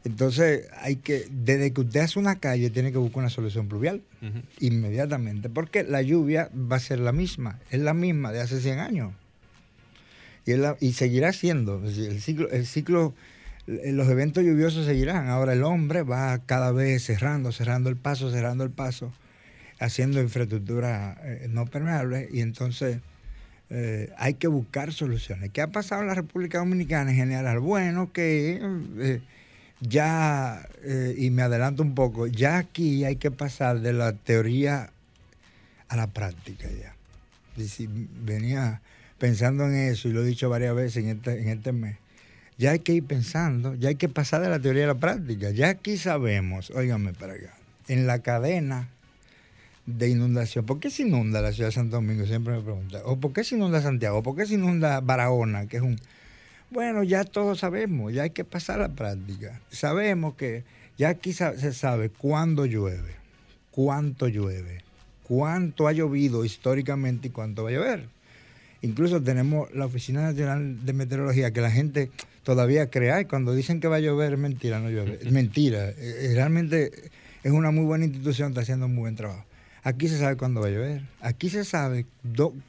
Entonces hay que, desde que usted hace una calle, tiene que buscar una solución pluvial inmediatamente, porque la lluvia va a ser la misma, es la misma de hace 100 años. Y, y seguirá siendo. El ciclo, el ciclo, los eventos lluviosos seguirán. Ahora el hombre va cada vez cerrando, cerrando el paso, cerrando el paso haciendo infraestructura eh, no permeable y entonces eh, hay que buscar soluciones. ¿Qué ha pasado en la República Dominicana en general? Bueno, que eh, ya, y me adelanto un poco, ya aquí hay que pasar de la teoría a la práctica ya. venía pensando en eso y lo he dicho varias veces en este, en este mes. Ya hay que ir pensando, ya hay que pasar de la teoría a la práctica. Ya aquí sabemos, óigame para acá, en la cadena de inundación. ¿Por qué se inunda la ciudad de Santo Domingo? Siempre me preguntan. ¿O por qué se inunda Santiago? ¿Por qué se inunda Barahona? Que es un... Bueno, ya todos sabemos, ya hay que pasar a la práctica. Sabemos que ya aquí se sabe cuándo llueve, cuánto llueve, cuánto ha llovido históricamente y cuánto va a llover. Incluso tenemos la Oficina Nacional de Meteorología, que la gente todavía cree, y cuando dicen que va a llover, es mentira, no llueve. Es [laughs] mentira. Eh, eh, realmente es una muy buena institución, está haciendo un muy buen trabajo. Aquí se sabe cuándo va a llover. Aquí se sabe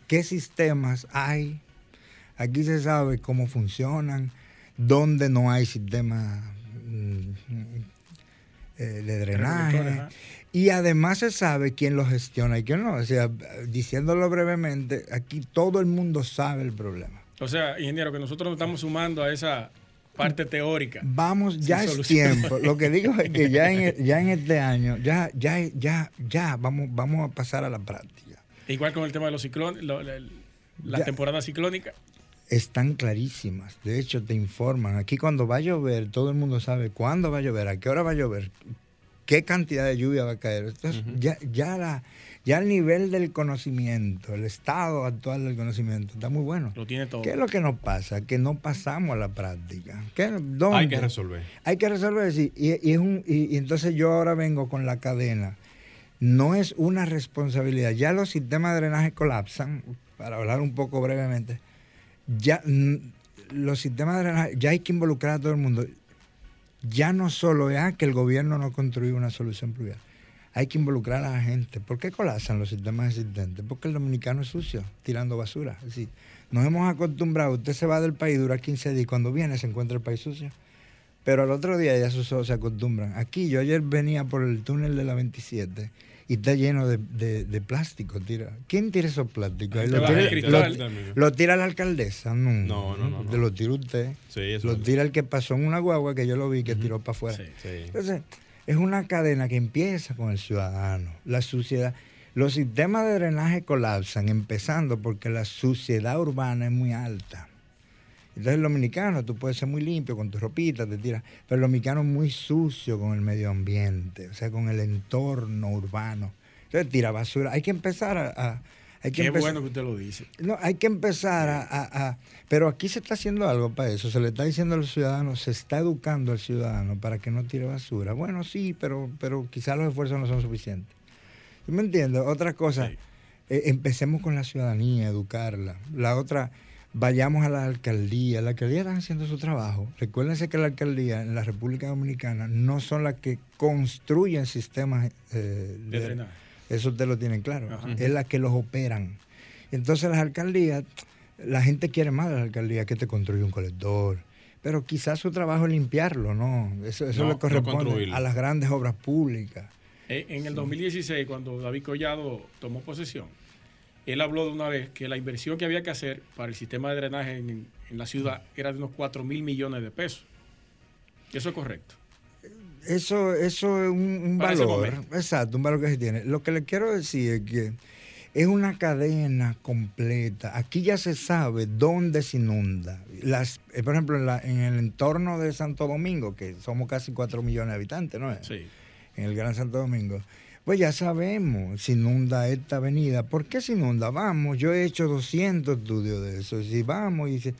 qué sistemas hay. Aquí se sabe cómo funcionan, dónde no hay sistemas mm, eh, de drenaje. Y además se sabe quién lo gestiona y quién no. O sea, diciéndolo brevemente, aquí todo el mundo sabe el problema. O sea, ingeniero, que nosotros nos estamos sumando a esa parte teórica. Vamos, ya es tiempo. Lo que digo es que ya en, [laughs] ya en este año, ya, ya, ya, ya vamos, vamos a pasar a la práctica. Igual con el tema de los ciclones, la, temporada ciclónica. Están clarísimas. De hecho, te informan. Aquí cuando va a llover, todo el mundo sabe cuándo va a llover, a qué hora va a llover, qué cantidad de lluvia va a caer. Entonces, ya, ya la ya el nivel del conocimiento, el estado actual del conocimiento está muy bueno. Lo tiene todo. ¿Qué es lo que nos pasa? Que no pasamos a la práctica. Hay que resolver. Hay que resolver, sí. Y, es un, y, entonces yo ahora vengo con la cadena. No es una responsabilidad. Ya los sistemas de drenaje colapsan, para hablar un poco brevemente. Ya los sistemas de drenaje, ya hay que involucrar a todo el mundo. Ya no solo es que el gobierno no construyó una solución pluvial hay que involucrar a la gente. ¿Por qué colapsan los sistemas existentes? Porque el dominicano es sucio, tirando basura. Así, nos hemos acostumbrado, usted se va del país, dura 15 días y cuando viene se encuentra el país sucio. Pero al otro día ya sus ojos se acostumbran. Aquí yo ayer venía por el túnel de la 27 y está lleno de, plástico. Tira. ¿Quién tira esos plásticos? Lo tira, la alcaldesa? No, no, no. Lo tira usted. lo tira el que pasó en una guagua que yo lo vi que tiró para afuera. Entonces, es una cadena que empieza con el ciudadano, la suciedad. Los sistemas de drenaje colapsan, empezando porque la suciedad urbana es muy alta. Entonces el dominicano, tú puedes ser muy limpio con tu ropita, te tiras, pero el dominicano es muy sucio con el medio ambiente, o sea, con el entorno urbano. Entonces tira basura. Hay que empezar a, Hay que Qué empezar- bueno que usted lo dice. No, hay que empezar a, a- a- Pero aquí se está haciendo algo para eso. Se le está diciendo a los ciudadanos, se está educando al ciudadano para que no tire basura. Bueno, sí, pero, pero quizás los esfuerzos no son suficientes. ¿Tú me entiendes? Otra cosa, Sí. eh, empecemos con la ciudadanía, educarla. La otra, vayamos a la alcaldía. La alcaldía están haciendo su trabajo. Recuérdense que la alcaldía en la República Dominicana no son las que construyen sistemas eh, De drenaje. Eso ustedes lo tienen claro. Ajá. Es la que los operan. Entonces las alcaldías, la gente quiere más de las alcaldías que te construya un colector. Pero quizás su trabajo es limpiarlo, ¿no? Eso, eso No, le corresponde a las grandes obras públicas. Eh, En el 2016, cuando David Collado tomó posesión, él habló de una vez que la inversión que había que hacer para el sistema de drenaje en, en la ciudad era de unos 4 mil millones de pesos. Eso es correcto. Eso, eso es un, valor. Exacto, un valor que se tiene. Lo que le quiero decir es que es una cadena completa. Aquí ya se sabe dónde se inunda. Las, eh, por ejemplo, en, la- en el entorno de Santo Domingo, que somos casi 4 millones de habitantes, ¿no? es? Sí. en el Gran Santo Domingo. Pues ya sabemos, se inunda esta avenida. ¿Por qué se inunda? Vamos, yo he hecho 200 estudios de eso. Si vamos y dice,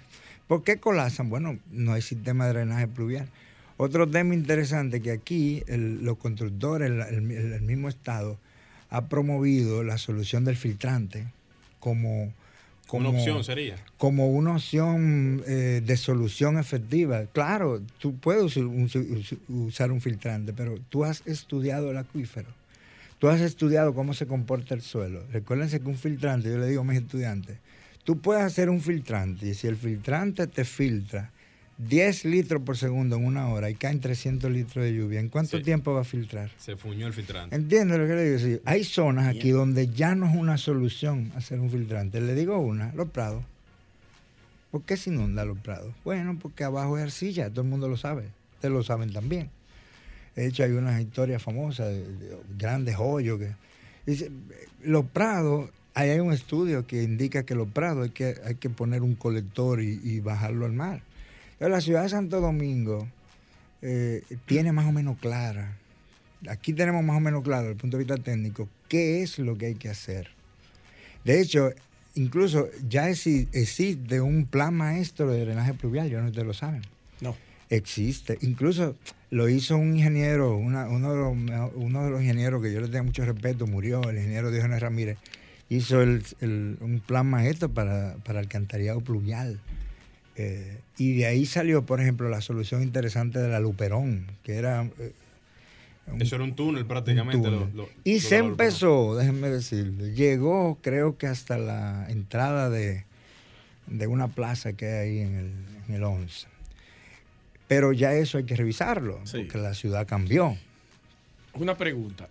¿por qué colapsan? Bueno, no hay sistema de drenaje pluvial. Otro tema interesante que aquí el- los constructores, el, el- el mismo Estado, ha promovido la solución del filtrante como, como Una opción sería. como una opción eh, de solución efectiva. Claro, tú puedes usar un, us- usar un filtrante, pero tú has estudiado el acuífero. Tú has estudiado cómo se comporta el suelo. Recuérdense que un filtrante, yo le digo a mis estudiantes, tú puedes hacer un filtrante y si el filtrante te filtra 10 litros por segundo en una hora y caen 300 litros de lluvia, ¿en cuánto Sí. tiempo va a filtrar? Se fuñó el filtrante. ¿Entiendes lo que le digo? Sí, hay zonas aquí donde ya no es una solución hacer un filtrante. Le digo una, los prados. ¿Por qué se inunda los prados? Bueno, porque abajo es arcilla, todo el mundo lo sabe. Ustedes lo saben también. De hecho, hay unas historias famosas de, de grandes hoyos que... Dice, los prados, ahí hay un estudio que indica que los prados hay que, hay que poner un colector y, y bajarlo al mar. Pero la ciudad de Santo Domingo eh, tiene más o menos clara aquí tenemos más o menos claro, desde el punto de vista técnico, qué es lo que hay que hacer. De hecho, incluso ya exi- existe un plan maestro de drenaje pluvial, yo no ustedes lo saben. No. Existe. Incluso lo hizo un ingeniero, una- uno, de los, mejor- uno de los ingenieros que yo le tengo mucho respeto, murió, el ingeniero Diogenes Ramírez, hizo el- el- un plan maestro para, para alcantarillado pluvial. Eh, y de ahí salió, por ejemplo, la solución interesante de la Luperón, que era... eh, un- Eso era un túnel prácticamente. un lo- túnel. lo- y lo se empezó, déjenme decirle, llegó creo que hasta la entrada de, de una plaza que hay ahí en el, en el 11. Pero ya eso hay que revisarlo, Sí. porque la ciudad cambió. Una pregunta.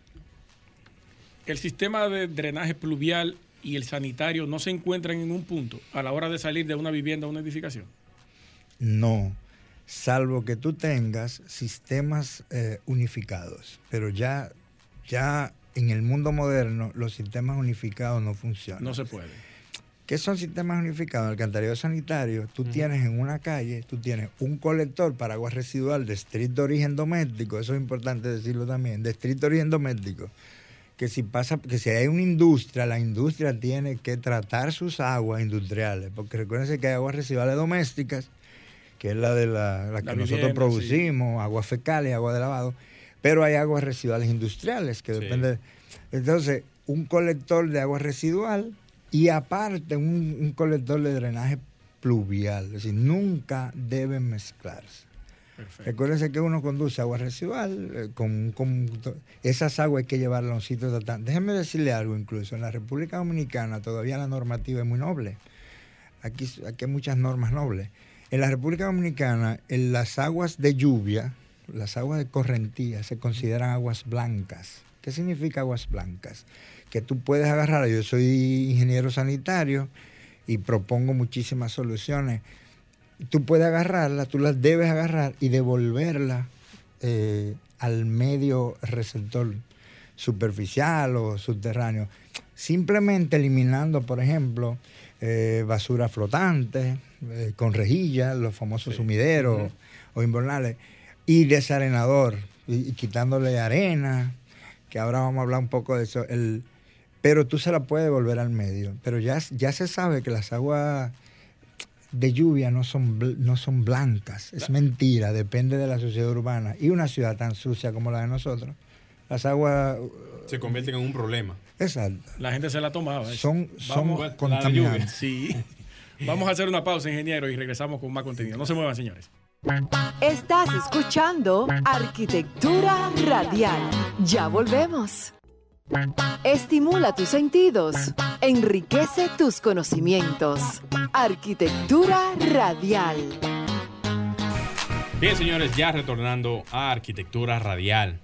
¿El sistema de drenaje pluvial y el sanitario no se encuentran en un punto a la hora de salir de una vivienda a una edificación? No, salvo que tú tengas sistemas eh, unificados. Pero ya, ya en el mundo moderno los sistemas unificados no funcionan. No se puede. ¿Qué son sistemas unificados? En el alcantarillado sanitario, tú tienes en una calle, tú tienes un colector para agua residual de estricto origen doméstico, eso es importante decirlo también, de estricto origen doméstico, que si pasa, que si hay una industria, la industria tiene que tratar sus aguas industriales, porque recuérdense que hay aguas residuales domésticas, que es la de la, la que La nosotros vivienda, producimos, aguas fecales, agua de lavado, pero hay aguas residuales industriales que Sí. depende. Entonces, un colector de agua residual y aparte un, un colector de drenaje pluvial, es decir, nunca deben mezclarse. Recuérdense que uno conduce agua residual, eh, con, esas aguas hay que llevarlas a un sitio tratante. Déjenme decirle algo incluso, en la República Dominicana todavía la normativa es muy noble. Aquí, aquí hay muchas normas nobles. En la República Dominicana, en las aguas de lluvia, las aguas de correntía, se consideran aguas blancas. ¿Qué significa aguas blancas? Que tú puedes agarrar, yo soy ingeniero sanitario y propongo muchísimas soluciones tú puedes agarrarla, tú las debes agarrar y devolverla eh, al medio receptor superficial o subterráneo, simplemente eliminando, por ejemplo, eh, basura flotante, eh, con rejillas, los famosos sumideros o invernales, y desarenador, y, y quitándole arena, que ahora vamos a hablar un poco de eso. El, pero tú se la puedes devolver al medio. Pero ya, ya se sabe que las aguas de lluvia no son, no son blancas. Es mentira, depende de la sociedad urbana. Y una ciudad tan sucia como la de nosotros, las aguas, Se convierten en un problema. exacto, La gente se la tomaba. ¿eh? son, son Vamos- contaminantes. Sí. [laughs] Vamos a hacer una pausa, ingeniero, y regresamos con más contenido. No se muevan, señores. Estás escuchando Arquitectura Radial. Ya volvemos. Estimula tus sentidos, enriquece tus conocimientos. Arquitectura Radial. Bien, señores, ya retornando a arquitectura radial.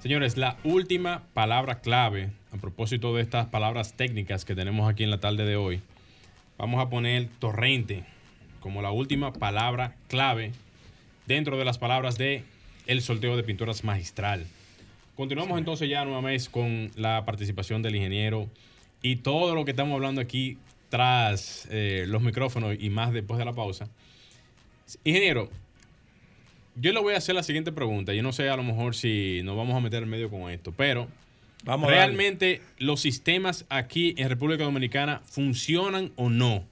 Señores, la última palabra clave, a propósito de estas palabras técnicas que tenemos aquí en la tarde de hoy, vamos a poner torrente como la última palabra clave dentro de las palabras de el sorteo de pinturas magistral. Continuamos entonces ya nuevamente con la participación del ingeniero y todo lo que estamos hablando aquí tras eh, los micrófonos y más después de la pausa. Ingeniero, yo le voy a hacer la siguiente pregunta. Yo no sé a lo mejor si nos vamos a meter en medio con esto, pero Vamos. ¿realmente los sistemas aquí en República Dominicana funcionan o no?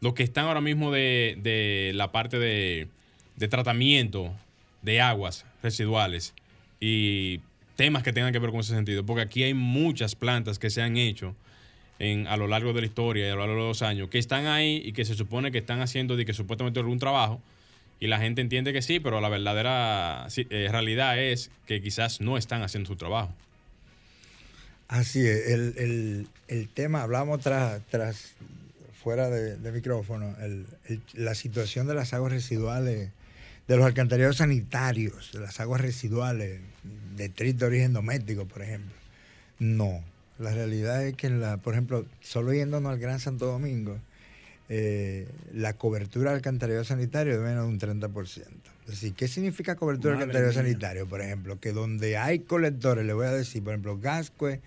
Los que están ahora mismo de, de la parte de, de tratamiento de aguas residuales y temas que tengan que ver con ese sentido, porque aquí hay muchas plantas que se han hecho en, a lo largo de la historia y a lo largo de los años, que están ahí y que se supone que están haciendo de que supuestamente algún trabajo, y la gente entiende que sí, pero la verdadera eh, realidad es que quizás no están haciendo su trabajo. Así es, el, el- tema, hablamos tras, tras fuera de, de micrófono, el- la situación de las aguas residuales, de los alcantarillados sanitarios, de las aguas residuales, detritos de origen doméstico, por ejemplo. No, la realidad es que, en la, por ejemplo, solo yéndonos al Gran Santo Domingo, eh, la cobertura del alcantarillado sanitario es de menos de un 30%. Es decir, ¿qué significa cobertura del alcantarillado sanitario? Por ejemplo, que donde hay colectores, le voy a decir, por ejemplo, Gascue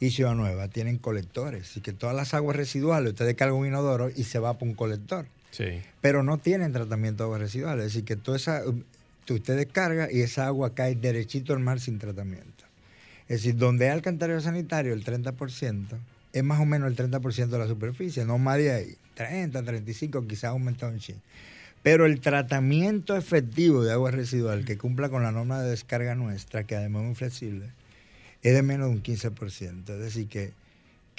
y Ciudad Nueva tienen colectores. Y que todas las aguas residuales, usted descarga un inodoro y se va para un colector. Sí. Pero no tienen tratamiento residuales. Es decir, que toda esa, usted descarga y esa agua cae derechito al mar sin tratamiento. Es decir, donde hay alcantarillado sanitario, el 30%, es más o menos el 30% de la superficie, no más de ahí. 30, 35, quizás aumentado un chin. Pero el tratamiento efectivo de agua residual que cumpla con la norma de descarga nuestra, que además es muy flexible, es de menos de un 15%. Es decir, que,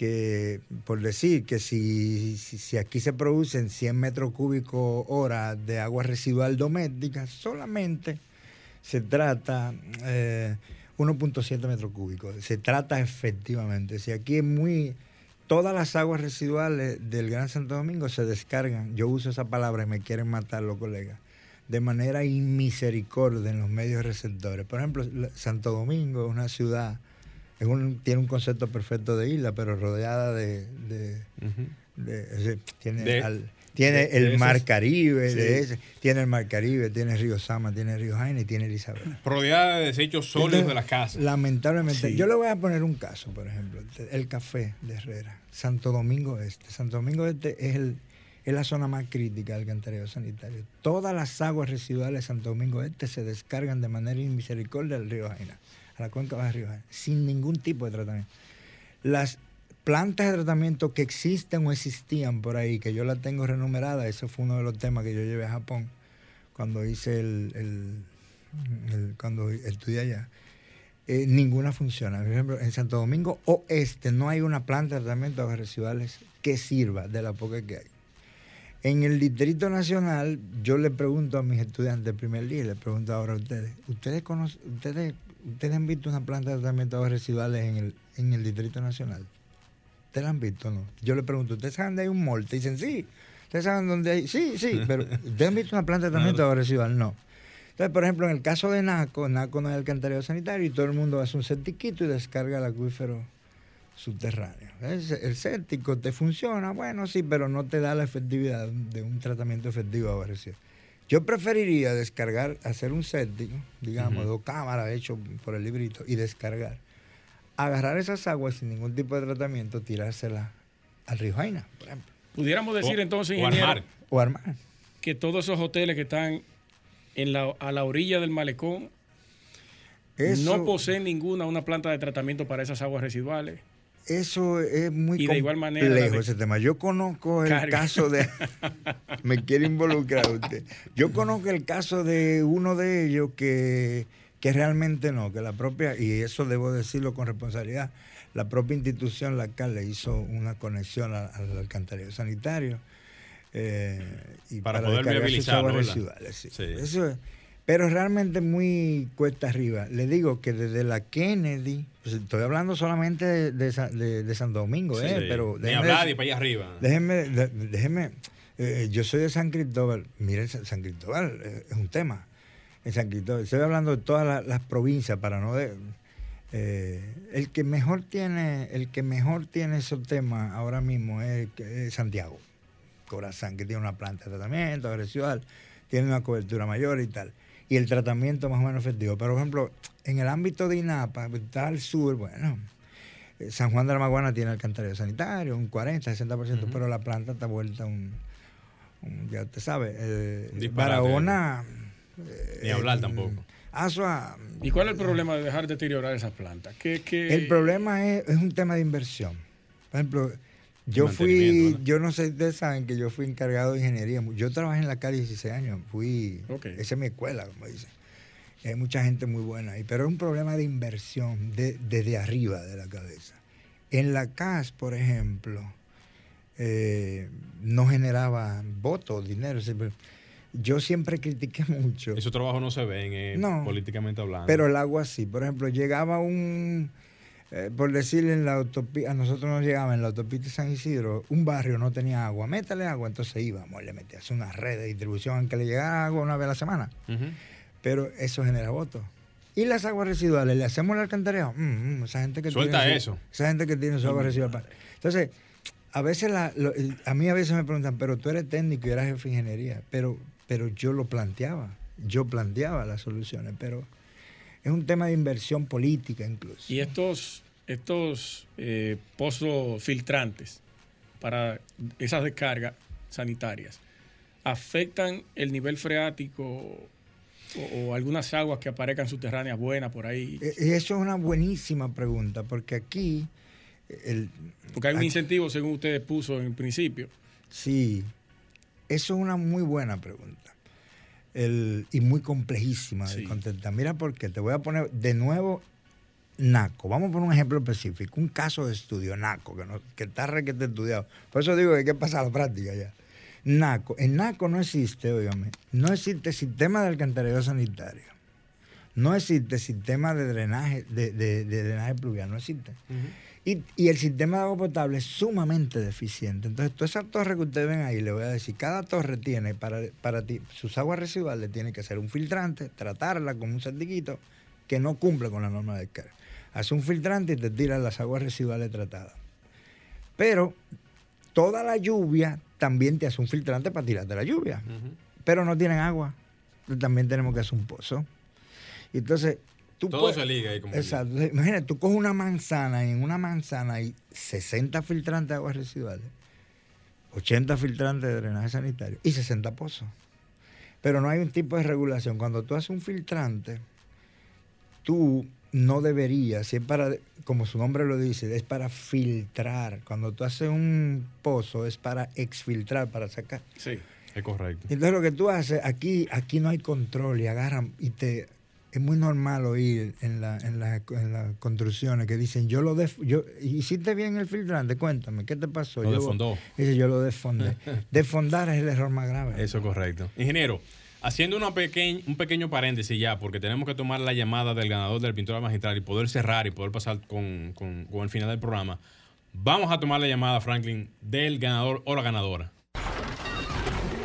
que por decir que si, si, aquí se producen 100 metros cúbicos hora de agua residual doméstica, solamente se trata eh, 1.7 metros cúbicos. Se trata efectivamente. Si aquí es muy. Todas las aguas residuales del Gran Santo Domingo se descargan. Yo uso esa palabra y me quieren matar los colegas. De manera inmisericordia en los medios receptores. Por ejemplo, Santo Domingo es una ciudad, es un- tiene un concepto perfecto de isla, pero rodeada de. de- tiene De- al- tiene de- el mar Caribe, Sí. de ese, tiene el mar Caribe, tiene el río Sama, tiene el río Jaina y tiene el Isabel. Rodeada de desechos sólidos de la casa. Lamentablemente, Sí. yo le voy a poner un caso, por ejemplo, el café de Herrera, Santo Domingo Este. Santo Domingo Este es, el, es la zona más crítica del alcantarillado sanitario. Todas las aguas residuales de Santo Domingo Este se descargan de manera inmisericordia al río Jaina, la cuenca baja Jaina, sin ningún tipo de tratamiento. Las plantas de tratamiento que existen o existían por ahí, que yo las tengo renumeradas, eso fue uno de los temas que yo llevé a Japón cuando hice el, el- el- cuando estudié allá. Eh, ninguna funciona. Por ejemplo, en Santo Domingo Oeste no hay una planta de tratamiento de residuales que sirva de la poca que hay. En el Distrito Nacional, yo le pregunto a mis estudiantes del primer día, y le pregunto ahora a ustedes, ¿ustedes, conocen, ustedes, ustedes han visto una planta de tratamiento de aguas residuales en el, en el Distrito Nacional? ¿Ustedes la han visto o no? Yo le pregunto, ¿ustedes saben dónde hay un mall? Te dicen, sí. ¿Ustedes saben dónde hay? Sí, sí, [laughs] pero ¿ustedes han visto una planta de tratamiento de aguas residuales? No. Entonces, por ejemplo, en el caso de NACO, NACO no es alcantarillado sanitario y todo el mundo hace un certiquito y descarga el acuífero subterráneo. El séptico te funciona, bueno, sí, pero no te da la efectividad de un tratamiento efectivo de aguas residuales. Yo preferiría descargar, hacer un séptico, digamos, dos cámaras hecho por el librito y descargar. Agarrar esas aguas sin ningún tipo de tratamiento, tirárselas al río Jaina, por ejemplo. Pudiéramos decir O- entonces, o ingeniero. O armar. que todos esos hoteles que están en la, a la orilla del malecón Eso- no poseen ninguna una planta de tratamiento para esas aguas residuales. Eso es muy Y de igual manera, complejo de- ese tema. Yo conozco el Carga. caso de... [laughs] me quiere involucrar usted. Yo conozco el caso de uno de ellos que, que realmente no, que la propia, y eso debo decirlo con responsabilidad, la propia institución local le hizo una conexión al alcantarillado sanitario. eh, y Para poder aguas ¿verdad? residuales. sí. Sí. Eso es- pero realmente muy cuesta arriba. Le digo que desde la Kennedy, pues estoy hablando solamente de, de de- de Santo Domingo, Sí, eh, sí. pero Ni hablar y para allá arriba. Déjeme, de- déjeme, eh, yo soy de San Cristóbal. Miren, San San Cristóbal eh, es un tema. En San Cristóbal, estoy hablando de todas la- las provincias para no de, eh, el que mejor tiene, el que mejor tiene esos temas ahora mismo es, es Santiago, Corazán, que tiene una planta de tratamiento residual, tiene una cobertura mayor y tal. Y el tratamiento más o menos efectivo. Pero, por ejemplo, en el ámbito de INAPA, está al sur, bueno, eh, San Juan de la Maguana tiene alcantarillado sanitario, un 40, 60%, pero la planta está vuelta un, un- ya usted sabe, eh. Barahona. Ni hablar eh, tampoco. Asua. ¿Y cuál es el problema de dejar deteriorar esas plantas? ¿Qué, qué- El problema es, es un tema de inversión. Por ejemplo, yo fui, yo no sé si ustedes saben que yo fui encargado de ingeniería. Yo trabajé en la calle 16 años, fui, esa es mi escuela, como dicen. Hay mucha gente muy buena ahí, pero es un problema de inversión de- desde arriba de la cabeza. En la CAS, por ejemplo, eh, no generaba votos, dinero. siempre- Yo siempre critiqué [laughs] mucho. Esos trabajos no se ven eh, No. políticamente hablando. Pero el agua sí. Por ejemplo, llegaba un, eh, por decirle en la autopista, a nosotros nos llegaba en la autopista de San Isidro, un barrio no tenía agua, métale agua, entonces íbamos, le metías una red de distribución, aunque le llegara agua una vez a la semana. Pero eso genera votos. Y las aguas residuales, le hacemos el alcantarillado. Mm, mm, esa gente que Suelta tiene eso. Su, esa gente que tiene su agua residual. pa- Entonces, a veces la- lo- a mí a veces me preguntan, pero tú eres técnico y eras jefe de ingeniería. Pero, pero yo lo planteaba. Yo planteaba las soluciones, pero es un tema de inversión política incluso. Y estos, estos eh, pozos filtrantes para esas descargas sanitarias afectan el nivel freático o, o algunas aguas que aparezcan subterráneas buenas por ahí. Eh, Y eso es una buenísima pregunta, porque aquí, el, Porque hay un aquí- incentivo, según usted puso en principio. Sí, eso es una muy buena pregunta. El- y muy complejísima de contestar. Mira, porque te voy a poner de nuevo NACO. Vamos a poner un ejemplo específico, un caso de estudio, NACO, que, no, que está requete estudiado. Por eso digo que hay que pasar a la práctica ya. NACO. En NACO no existe, óigame, no existe sistema de alcantarillado sanitario. No existe sistema de drenaje, de, de- de drenaje pluvial, no existe. Y, y el sistema de agua potable es sumamente deficiente. Entonces, todas esas torres que ustedes ven ahí, le voy a decir, cada torre tiene para, para ti, sus aguas residuales tiene que hacer un filtrante, tratarla con un certiquito que no cumple con la norma de descarga. Hace un filtrante y te tira las aguas residuales tratadas. Pero toda la lluvia también te hace un filtrante para tirarte la lluvia. Pero no tienen agua. También tenemos que hacer un pozo. Y entonces, tú Todo puedes- se liga ahí como Exacto. Imagínate, tú coges una manzana y en una manzana hay 60 filtrantes de aguas residuales, 80 filtrantes de drenaje sanitario y 60 pozos. Pero no hay un tipo de regulación. Cuando tú haces un filtrante, tú no deberías, si es para, como su nombre lo dice, es para filtrar. Cuando tú haces un pozo es para exfiltrar, para sacar. Sí. Es correcto. Entonces lo que tú haces, aquí, aquí no hay control y agarran y te... Es muy normal oír en, la, en, la- en las construcciones que dicen, yo lo def yo hiciste bien el filtrante, cuéntame, ¿qué te pasó? Lo Yo- defondó. Dice, yo lo defondé. [laughs] Defondar es el error más grave. Eso es correcto. Ingeniero, haciendo una pequeñ- un pequeño paréntesis ya, porque tenemos que tomar la llamada del ganador del pintura magistral y poder cerrar y poder pasar con, con- con el final del programa. Vamos a tomar la llamada, Franklin, del ganador o la ganadora.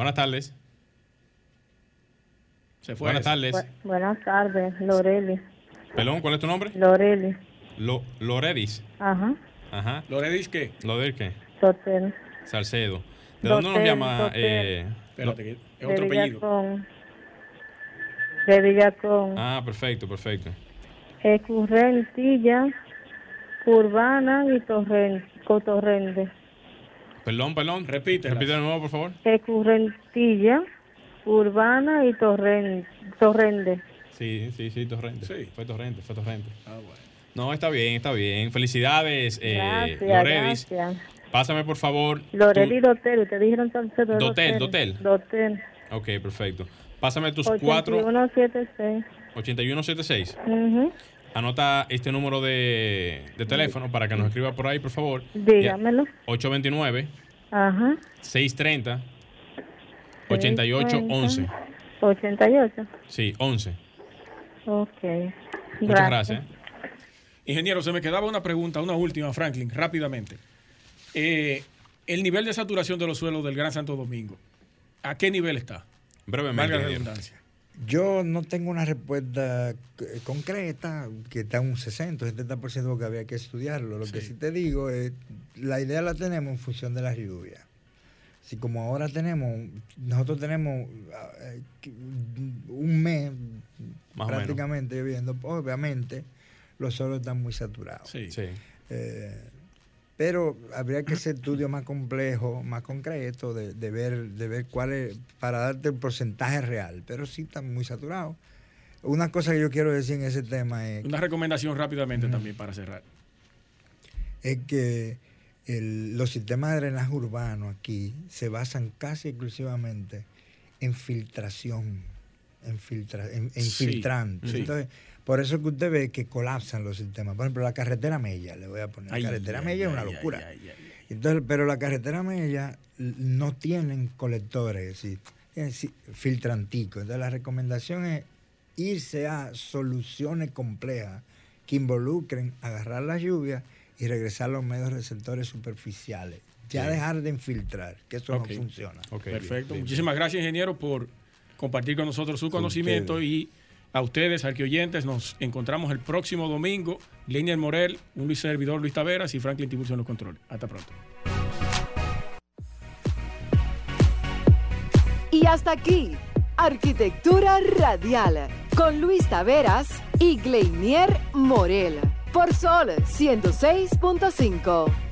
Buenas tardes. Se fue. Buenas tardes. Bu- buenas tardes, Loreli. Pelón, ¿cuál es tu nombre? Loreli. Lo, Loredis. Ajá. Ajá. ¿Loredis qué? ¿Loredis qué? Dotel. Salcedo. ¿De dónde nos llama? Eh, Espérate, que es De otro apellido. Villacón. De Villacón. ah, perfecto, perfecto. Escurrentilla, Urbana y Torrente. Cotorrente. Perdón, perdón. Repítelas. Repite de nuevo, por favor. Escurrentilla, Urbana y Torrente. Torrente. Sí, sí, sí, Torrente. Sí. Fue Torrente, fue Torrente. Ah, bueno. No, está bien, está bien. Felicidades, eh, Gracias, Loredis. gracias. Pásame, por favor. Lorel y tu- Dotel, ustedes dijeron Salcedo. Dotel, Dotel. Dotel. Ok, perfecto. Pásame tus cuatro 8176. 8176. Ujú. Anota este número de, de teléfono para que nos escriba por ahí, por favor. Dígamelo. 829 Ajá. 630 8811. 88. Sí, 11. Ok. Muchas gracias. Ingeniero, se me quedaba una pregunta, una última, Franklin, rápidamente. Eh, el nivel de saturación de los suelos del Gran Santo Domingo, ¿a qué nivel está? Brevemente. Valga la redundancia. Yo no tengo una respuesta eh, concreta, que está un 60, 70% porque había que estudiarlo. Lo que Sí. te digo es, la idea la tenemos en función de las lluvias. Así como ahora tenemos, nosotros tenemos ah, eh, que- un mes Más o prácticamente lloviendo, obviamente los suelos están muy saturados. Sí. Sí. Eh, pero habría que hacer estudios más complejos, más concretos, de, de ver, de ver cuál es, para darte el porcentaje real. Pero sí están muy saturados. Una cosa que yo quiero decir en ese tema es, Una recomendación rápidamente también para cerrar. es que el- los sistemas de drenaje urbano aquí se basan casi exclusivamente en filtración, en, filtra, en, en Sí, filtrantes. sí. Entonces, por eso que usted ve que colapsan los sistemas. Por ejemplo, la carretera Mella, le voy a poner. Ay, la carretera ay, Mella es una locura. Entonces, pero la carretera Mella no tienen colectores, es decir, tienen filtranticos. Entonces, la recomendación es irse a soluciones complejas que involucren agarrar la lluvia y regresar a los medios receptores superficiales. Ya Bien. dejar de infiltrar, que eso no funciona. Perfecto. bien, bien, Muchísimas gracias, ingeniero, por compartir con nosotros su conocimiento y a ustedes, arqueoyentes, nos encontramos el próximo domingo. Línea Morel, un Luis servidor Luis Taveras y Franklin Tiburcio en los controles. Hasta pronto. Y hasta aquí, Arquitectura Radial, con Luis Taveras y Gleinier Morel, por Sol 106.5.